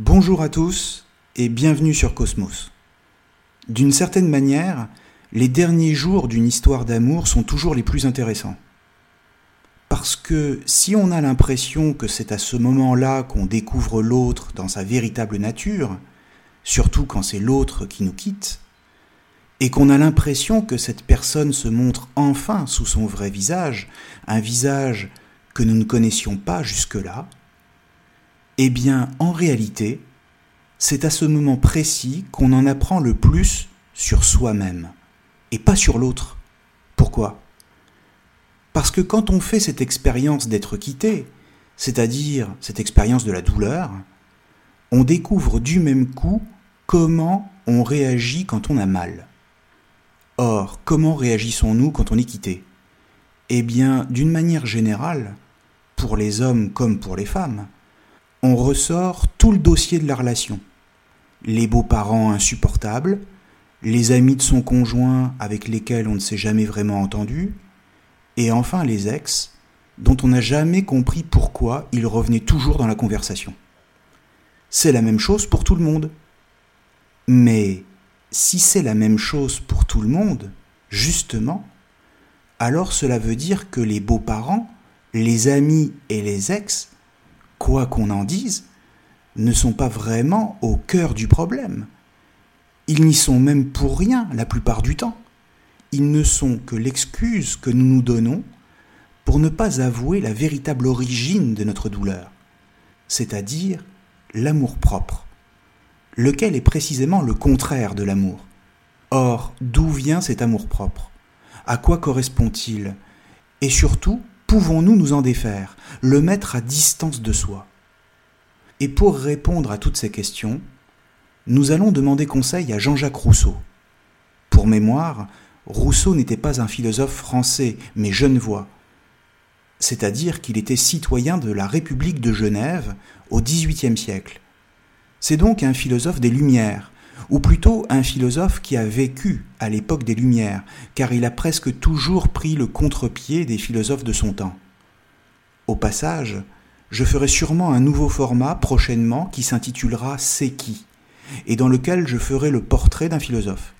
Bonjour à tous et bienvenue sur Cosmos. D'une certaine manière, les derniers jours d'une histoire d'amour sont toujours les plus intéressants. Parce que si on a l'impression que c'est à ce moment-là qu'on découvre l'autre dans sa véritable nature, surtout quand c'est l'autre qui nous quitte, et qu'on a l'impression que cette personne se montre enfin sous son vrai visage, un visage que nous ne connaissions pas jusque-là, eh bien, en réalité, c'est à ce moment précis qu'on en apprend le plus sur soi-même, et pas sur l'autre. Pourquoi? Parce que quand on fait cette expérience d'être quitté, c'est-à-dire cette expérience de la douleur, on découvre du même coup comment on réagit quand on a mal. Or, comment réagissons-nous quand on est quitté? Eh bien, d'une manière générale, pour les hommes comme pour les femmes, on ressort tout le dossier de la relation. Les beaux-parents insupportables, les amis de son conjoint avec lesquels on ne s'est jamais vraiment entendu, et enfin les ex, dont on n'a jamais compris pourquoi ils revenaient toujours dans la conversation. C'est la même chose pour tout le monde. Mais si c'est la même chose pour tout le monde, justement, alors cela veut dire que les beaux-parents, les amis et les ex, quoi qu'on en dise, ne sont pas vraiment au cœur du problème. Ils n'y sont même pour rien la plupart du temps. Ils ne sont que l'excuse que nous nous donnons pour ne pas avouer la véritable origine de notre douleur, c'est-à-dire l'amour-propre lequel est précisément le contraire de l'amour? Or, d'où vient cet amour-propre À quoi correspond-il? Et surtout, pouvons-nous nous en défaire, le mettre à distance de soi Et pour répondre à toutes ces questions, nous allons demander conseil à Jean-Jacques Rousseau. Pour mémoire, Rousseau n'était pas un philosophe français, mais genevois, c'est-à-dire qu'il était citoyen de la République de Genève au XVIIIe siècle. C'est donc un philosophe des Lumières, ou plutôt un philosophe qui a vécu à l'époque des Lumières, car il a presque toujours pris le contre-pied des philosophes de son temps. Au passage, je ferai sûrement un nouveau format prochainement qui s'intitulera C'est qui et dans lequel je ferai le portrait d'un philosophe.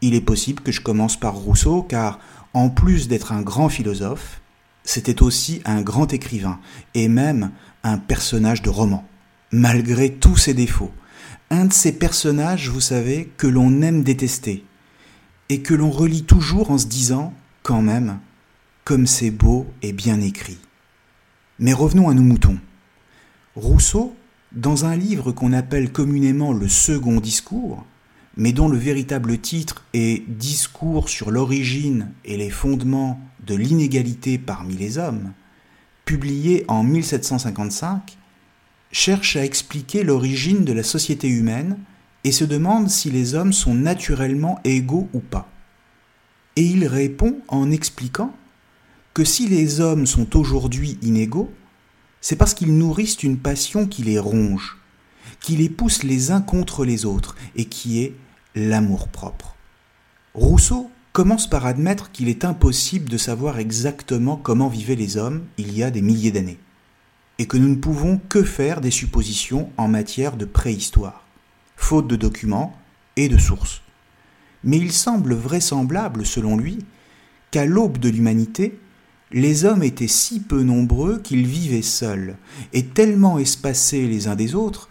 Il est possible que je commence par Rousseau, car en plus d'être un grand philosophe, c'était aussi un grand écrivain, et même un personnage de roman malgré tous ses défauts. Un de ces personnages, vous savez, que l'on aime détester, et que l'on relit toujours en se disant, quand même, comme c'est beau et bien écrit. Mais revenons à nos moutons. Rousseau, dans un livre qu'on appelle communément le second discours, mais dont le véritable titre est Discours sur l'origine et les fondements de l'inégalité parmi les hommes, publié en 1755, cherche à expliquer l'origine de la société humaine et se demande si les hommes sont naturellement égaux ou pas. Et il répond en expliquant que si les hommes sont aujourd'hui inégaux, c'est parce qu'ils nourrissent une passion qui les ronge, qui les pousse les uns contre les autres, et qui est l'amour-propre. Rousseau commence par admettre qu'il est impossible de savoir exactement comment vivaient les hommes il y a des milliers d'années et que nous ne pouvons que faire des suppositions en matière de préhistoire, faute de documents et de sources. Mais il semble vraisemblable, selon lui, qu'à l'aube de l'humanité, les hommes étaient si peu nombreux qu'ils vivaient seuls, et tellement espacés les uns des autres,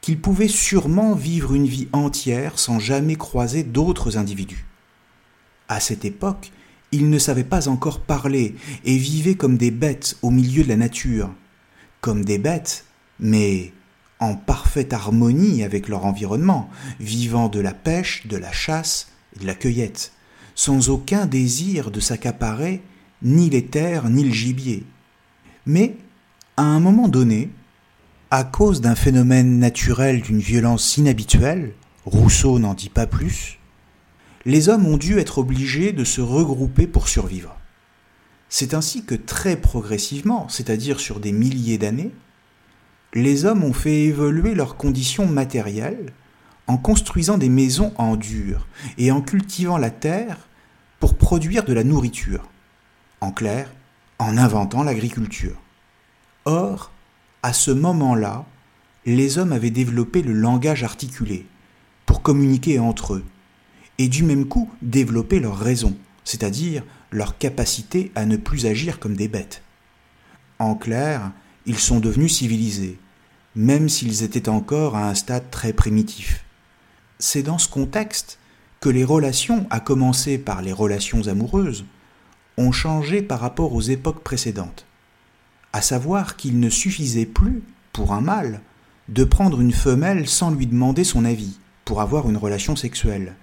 qu'ils pouvaient sûrement vivre une vie entière sans jamais croiser d'autres individus. À cette époque, ils ne savaient pas encore parler et vivaient comme des bêtes au milieu de la nature. Des bêtes, mais en parfaite harmonie avec leur environnement, vivant de la pêche, de la chasse et de la cueillette, sans aucun désir de s'accaparer ni les terres ni le gibier. Mais, à un moment donné, à cause d'un phénomène naturel d'une violence inhabituelle, Rousseau n'en dit pas plus, les hommes ont dû être obligés de se regrouper pour survivre. C'est ainsi que très progressivement, c'est-à-dire sur des milliers d'années, les hommes ont fait évoluer leurs conditions matérielles en construisant des maisons en dur et en cultivant la terre pour produire de la nourriture. En clair, en inventant l'agriculture. Or, à ce moment-là, les hommes avaient développé le langage articulé pour communiquer entre eux, et du même coup développer leur raison, c'est-à-dire leur capacité à ne plus agir comme des bêtes. En clair, ils sont devenus civilisés, même s'ils étaient encore à un stade très primitif. C'est dans ce contexte que les relations, à commencer par les relations amoureuses, ont changé par rapport aux époques précédentes, à savoir qu'il ne suffisait plus, pour un mâle, de prendre une femelle sans lui demander son avis, pour avoir une relation sexuelle.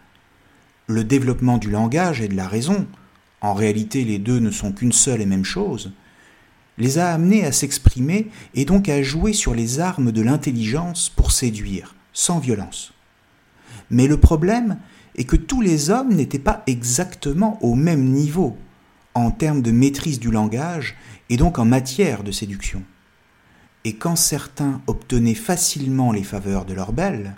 Le développement du langage et de la raison, en réalité les deux ne sont qu'une seule et même chose, les a amenés à s'exprimer et donc à jouer sur les armes de l'intelligence pour séduire, sans violence. Mais le problème est que tous les hommes n'étaient pas exactement au même niveau en termes de maîtrise du langage et donc en matière de séduction. Et quand certains obtenaient facilement les faveurs de leur belle,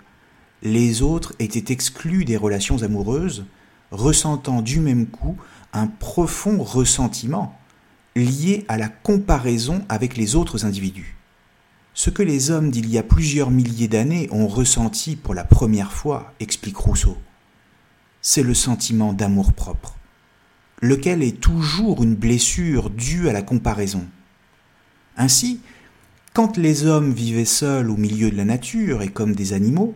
les autres étaient exclus des relations amoureuses, ressentant du même coup un profond ressentiment lié à la comparaison avec les autres individus. Ce que les hommes d'il y a plusieurs milliers d'années ont ressenti pour la première fois, explique Rousseau, c'est le sentiment d'amour-propre lequel est toujours une blessure due à la comparaison. Ainsi, quand les hommes vivaient seuls au milieu de la nature et comme des animaux,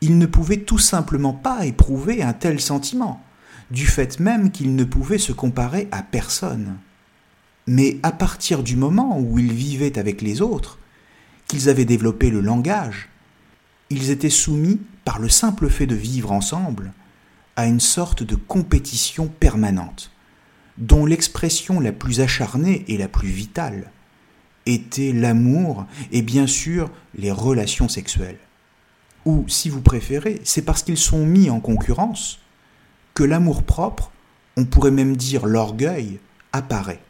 ils ne pouvaient tout simplement pas éprouver un tel sentiment, du fait même qu'ils ne pouvaient se comparer à personne. Mais à partir du moment où ils vivaient avec les autres, qu'ils avaient développé le langage, ils étaient soumis, par le simple fait de vivre ensemble, à une sorte de compétition permanente, dont l'expression la plus acharnée et la plus vitale était l'amour et bien sûr les relations sexuelles. Ou, si vous préférez, c'est parce qu'ils sont mis en concurrence l'amour-propre, on pourrait même dire l'orgueil, apparaît.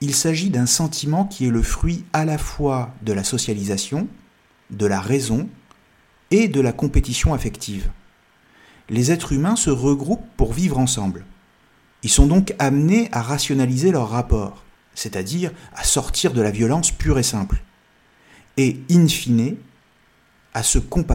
Il s'agit d'un sentiment qui est le fruit à la fois de la socialisation, de la raison et de la compétition affective les êtres humains se regroupent pour vivre ensemble. Ils sont donc amenés à rationaliser leurs rapports, c'est-à-dire à sortir de la violence pure et simple, et in fine, à se comparer.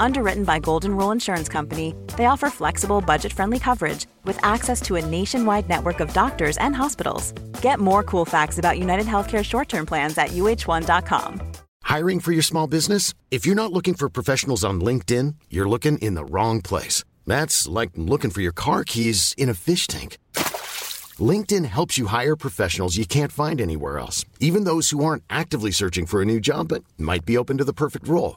Underwritten by Golden Rule Insurance Company, they offer flexible, budget friendly coverage with access to a nationwide network of doctors and hospitals. Get more cool facts about United Healthcare short term plans at uh1.com. Hiring for your small business? If you're not looking for professionals on LinkedIn, you're looking in the wrong place. That's like looking for your car keys in a fish tank. LinkedIn helps you hire professionals you can't find anywhere else, even those who aren't actively searching for a new job but might be open to the perfect role.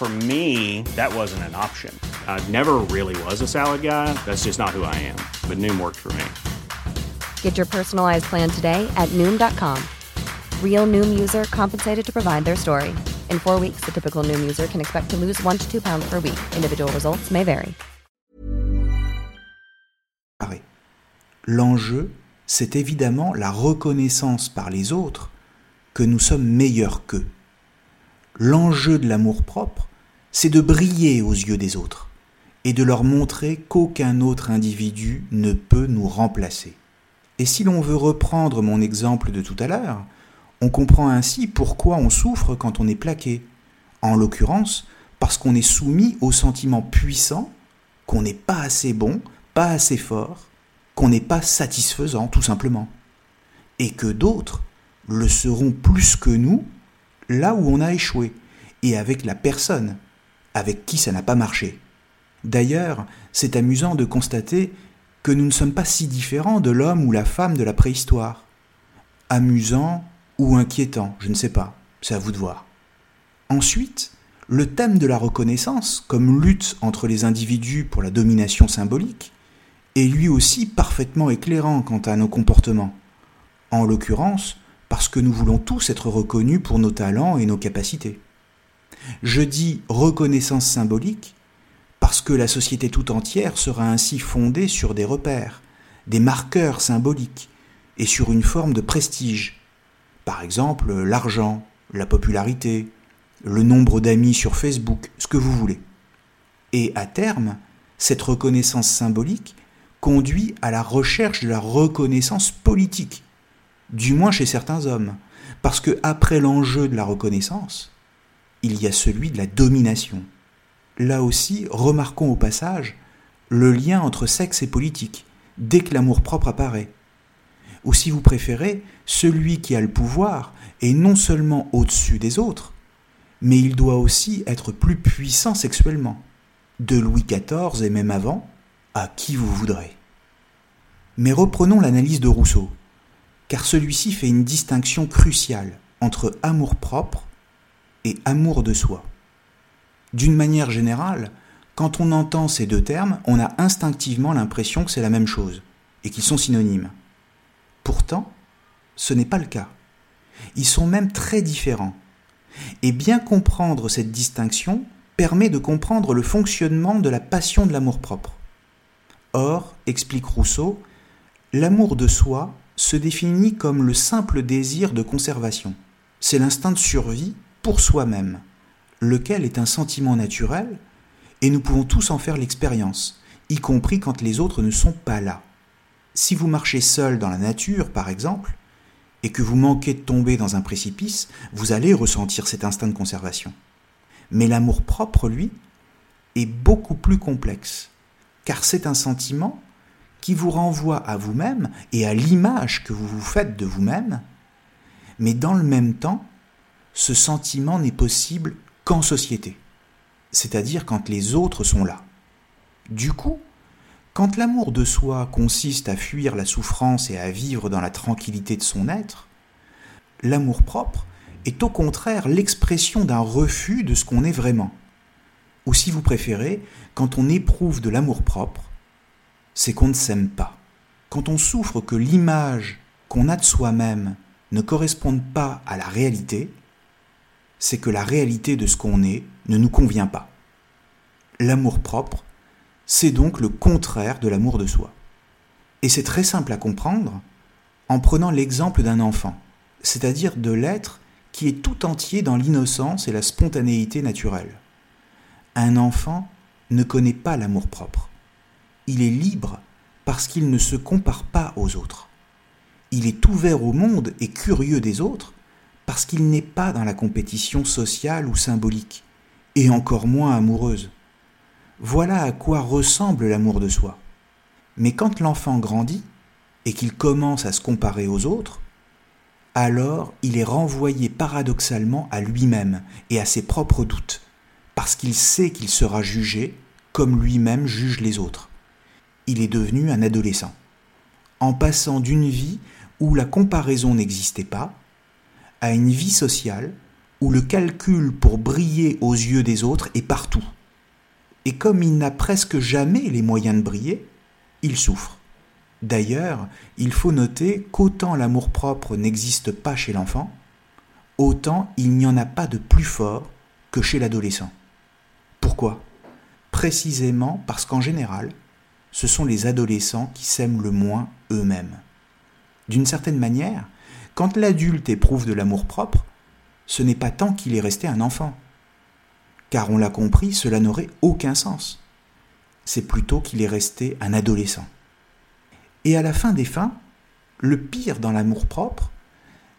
For me, that wasn't an option. I never really was a salad guy. That's just not who I am. But Noom worked for me. Get your personalized plan today at Noom.com. Real Noom user compensated to provide their story. In four weeks, the typical Noom user can expect to lose one to two pounds per week. Individual results may vary. L'enjeu, c'est évidemment la reconnaissance par les autres que nous sommes meilleurs qu'eux. L'enjeu de l'amour-propre, c'est de briller aux yeux des autres et de leur montrer qu'aucun autre individu ne peut nous remplacer. Et si l'on veut reprendre mon exemple de tout à l'heure, on comprend ainsi pourquoi on souffre quand on est plaqué. En l'occurrence, parce qu'on est soumis au sentiment puissant qu'on n'est pas assez bon, pas assez fort, qu'on n'est pas satisfaisant tout simplement. Et que d'autres le seront plus que nous là où on a échoué, et avec la personne avec qui ça n'a pas marché. D'ailleurs, c'est amusant de constater que nous ne sommes pas si différents de l'homme ou la femme de la préhistoire. Amusant ou inquiétant, je ne sais pas, c'est à vous de voir. Ensuite, le thème de la reconnaissance, comme lutte entre les individus pour la domination symbolique, est lui aussi parfaitement éclairant quant à nos comportements. En l'occurrence, parce que nous voulons tous être reconnus pour nos talents et nos capacités. Je dis reconnaissance symbolique parce que la société tout entière sera ainsi fondée sur des repères, des marqueurs symboliques et sur une forme de prestige. Par exemple, l'argent, la popularité, le nombre d'amis sur Facebook, ce que vous voulez. Et à terme, cette reconnaissance symbolique conduit à la recherche de la reconnaissance politique, du moins chez certains hommes, parce que après l'enjeu de la reconnaissance, il y a celui de la domination. Là aussi, remarquons au passage le lien entre sexe et politique, dès que l'amour-propre apparaît. Ou si vous préférez, celui qui a le pouvoir est non seulement au-dessus des autres, mais il doit aussi être plus puissant sexuellement. De Louis XIV et même avant, à qui vous voudrez. Mais reprenons l'analyse de Rousseau, car celui-ci fait une distinction cruciale entre amour-propre et amour de soi. D'une manière générale, quand on entend ces deux termes, on a instinctivement l'impression que c'est la même chose et qu'ils sont synonymes. Pourtant, ce n'est pas le cas. Ils sont même très différents. Et bien comprendre cette distinction permet de comprendre le fonctionnement de la passion de l'amour-propre. Or, explique Rousseau, l'amour de soi se définit comme le simple désir de conservation. C'est l'instinct de survie pour soi-même, lequel est un sentiment naturel, et nous pouvons tous en faire l'expérience, y compris quand les autres ne sont pas là. Si vous marchez seul dans la nature, par exemple, et que vous manquez de tomber dans un précipice, vous allez ressentir cet instinct de conservation. Mais l'amour propre, lui, est beaucoup plus complexe, car c'est un sentiment qui vous renvoie à vous-même et à l'image que vous vous faites de vous-même, mais dans le même temps, ce sentiment n'est possible qu'en société, c'est-à-dire quand les autres sont là. Du coup, quand l'amour de soi consiste à fuir la souffrance et à vivre dans la tranquillité de son être, l'amour propre est au contraire l'expression d'un refus de ce qu'on est vraiment. Ou si vous préférez, quand on éprouve de l'amour propre, c'est qu'on ne s'aime pas. Quand on souffre que l'image qu'on a de soi-même ne corresponde pas à la réalité, c'est que la réalité de ce qu'on est ne nous convient pas. L'amour propre, c'est donc le contraire de l'amour de soi. Et c'est très simple à comprendre en prenant l'exemple d'un enfant, c'est-à-dire de l'être qui est tout entier dans l'innocence et la spontanéité naturelle. Un enfant ne connaît pas l'amour propre. Il est libre parce qu'il ne se compare pas aux autres. Il est ouvert au monde et curieux des autres parce qu'il n'est pas dans la compétition sociale ou symbolique, et encore moins amoureuse. Voilà à quoi ressemble l'amour de soi. Mais quand l'enfant grandit, et qu'il commence à se comparer aux autres, alors il est renvoyé paradoxalement à lui-même et à ses propres doutes, parce qu'il sait qu'il sera jugé comme lui-même juge les autres. Il est devenu un adolescent. En passant d'une vie où la comparaison n'existait pas, à une vie sociale où le calcul pour briller aux yeux des autres est partout. Et comme il n'a presque jamais les moyens de briller, il souffre. D'ailleurs, il faut noter qu'autant l'amour-propre n'existe pas chez l'enfant, autant il n'y en a pas de plus fort que chez l'adolescent. Pourquoi? Précisément parce qu'en général, ce sont les adolescents qui s'aiment le moins eux-mêmes. D'une certaine manière, quand l'adulte éprouve de l'amour-propre, ce n'est pas tant qu'il est resté un enfant. Car on l'a compris, cela n'aurait aucun sens. C'est plutôt qu'il est resté un adolescent. Et à la fin des fins, le pire dans l'amour-propre,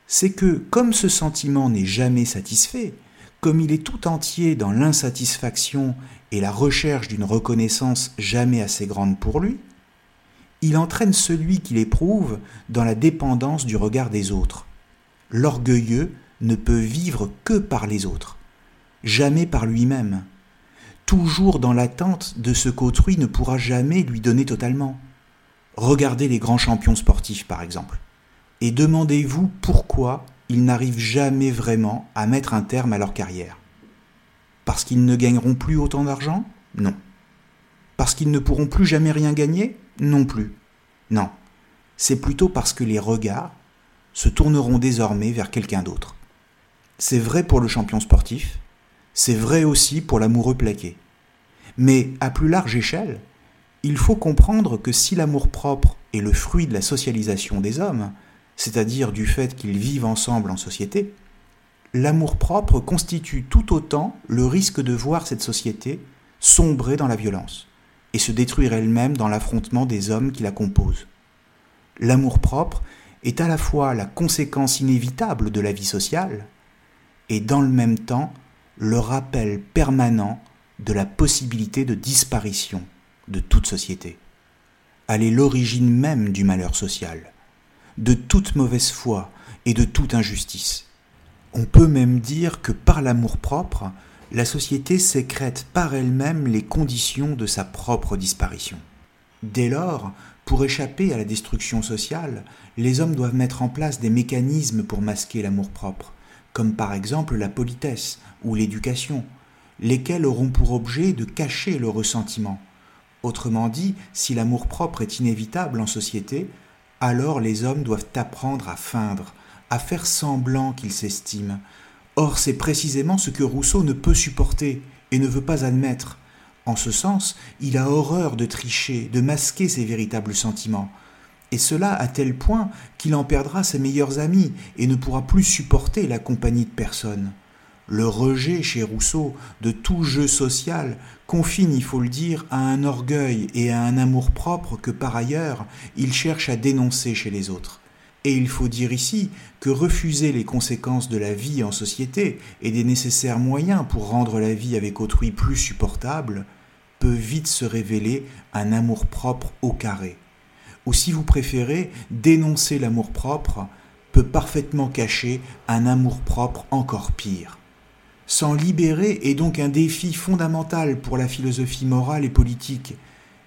c'est que comme ce sentiment n'est jamais satisfait, comme il est tout entier dans l'insatisfaction et la recherche d'une reconnaissance jamais assez grande pour lui, il entraîne celui qui l'éprouve dans la dépendance du regard des autres. L'orgueilleux ne peut vivre que par les autres, jamais par lui-même, toujours dans l'attente de ce qu'autrui ne pourra jamais lui donner totalement. Regardez les grands champions sportifs par exemple, et demandez-vous pourquoi ils n'arrivent jamais vraiment à mettre un terme à leur carrière. Parce qu'ils ne gagneront plus autant d'argent? Non. Parce qu'ils ne pourront plus jamais rien gagner? Non plus. Non. C'est plutôt parce que les regards se tourneront désormais vers quelqu'un d'autre. C'est vrai pour le champion sportif, c'est vrai aussi pour l'amoureux plaqué. Mais à plus large échelle, il faut comprendre que si l'amour-propre est le fruit de la socialisation des hommes, c'est-à-dire du fait qu'ils vivent ensemble en société, l'amour-propre constitue tout autant le risque de voir cette société sombrer dans la violence et se détruire elle-même dans l'affrontement des hommes qui la composent. L'amour-propre est à la fois la conséquence inévitable de la vie sociale et dans le même temps le rappel permanent de la possibilité de disparition de toute société. Elle est l'origine même du malheur social de toute mauvaise foi et de toute injustice. On peut même dire que par l'amour-propre, la société sécrète par elle-même les conditions de sa propre disparition. Dès lors, pour échapper à la destruction sociale, les hommes doivent mettre en place des mécanismes pour masquer l'amour-propre, comme par exemple la politesse ou l'éducation, lesquels auront pour objet de cacher le ressentiment. Autrement dit, si l'amour-propre est inévitable en société, alors les hommes doivent apprendre à feindre, à faire semblant qu'ils s'estiment. Or c'est précisément ce que Rousseau ne peut supporter et ne veut pas admettre. En ce sens, il a horreur de tricher, de masquer ses véritables sentiments. Et cela à tel point qu'il en perdra ses meilleurs amis et ne pourra plus supporter la compagnie de personne. Le rejet chez Rousseau de tout jeu social confine, il faut le dire, à un orgueil et à un amour-propre que par ailleurs il cherche à dénoncer chez les autres. Et il faut dire ici que refuser les conséquences de la vie en société et des nécessaires moyens pour rendre la vie avec autrui plus supportable peut vite se révéler un amour-propre au carré. Ou si vous préférez, dénoncer l'amour-propre peut parfaitement cacher un amour-propre encore pire. S'en libérer est donc un défi fondamental pour la philosophie morale et politique,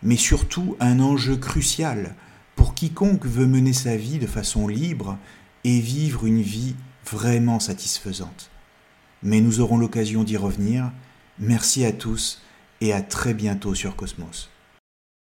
mais surtout un enjeu crucial pour quiconque veut mener sa vie de façon libre et vivre une vie vraiment satisfaisante. Mais nous aurons l'occasion d'y revenir. Merci à tous et à très bientôt sur Cosmos.